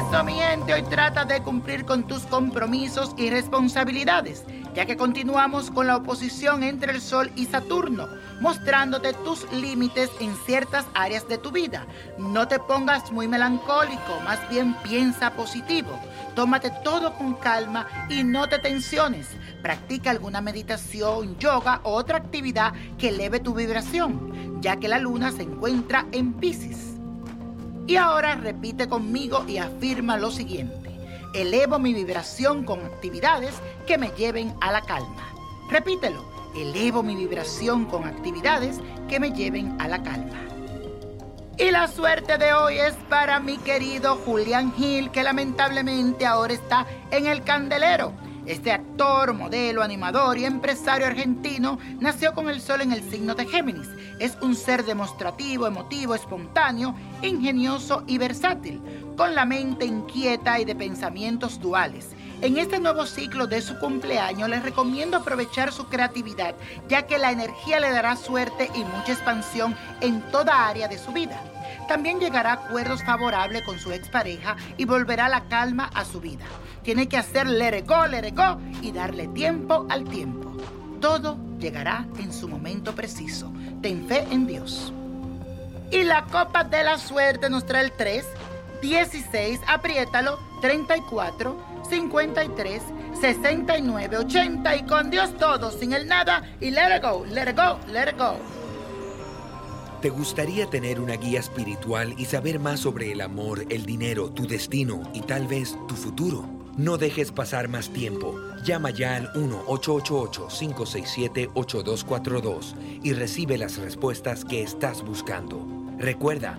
Simplemente hoy trata de cumplir con tus compromisos y responsabilidades, ya que continuamos con la oposición entre el Sol y Saturno, mostrándote tus límites en ciertas áreas de tu vida. No te pongas muy melancólico, más bien piensa positivo. Tómate todo con calma y no te tensiones. Practica alguna meditación, yoga o otra actividad que eleve tu vibración, ya que la luna se encuentra en Pisces. Y ahora repite conmigo y afirma lo siguiente. Elevo mi vibración con actividades que me lleven a la calma. Repítelo. Elevo mi vibración con actividades que me lleven a la calma. Y la suerte de hoy es para mi querido Julián Gil, que lamentablemente ahora está en el candelero. Este actor, modelo, animador y empresario argentino nació con el sol en el signo de Géminis. Es un ser demostrativo, emotivo, espontáneo, ingenioso y versátil, con la mente inquieta y de pensamientos duales. En este nuevo ciclo de su cumpleaños les recomiendo aprovechar su creatividad, ya que la energía le dará suerte y mucha expansión en toda área de su vida. También llegará a acuerdos favorables con su expareja y volverá la calma a su vida. Tiene que hacer let go y darle tiempo al tiempo. Todo llegará en su momento preciso. Ten fe en Dios. Y la copa de la suerte nos trae el 3, 16, apriétalo, 34, 53, 69, 80 y con Dios todo, sin el nada y let it go, let it go, let it go. ¿Te gustaría tener una guía espiritual y saber más sobre el amor, el dinero, tu destino y tal vez tu futuro? No dejes pasar más tiempo. Llama ya al 1-888-567-8242 y recibe las respuestas que estás buscando. Recuerda,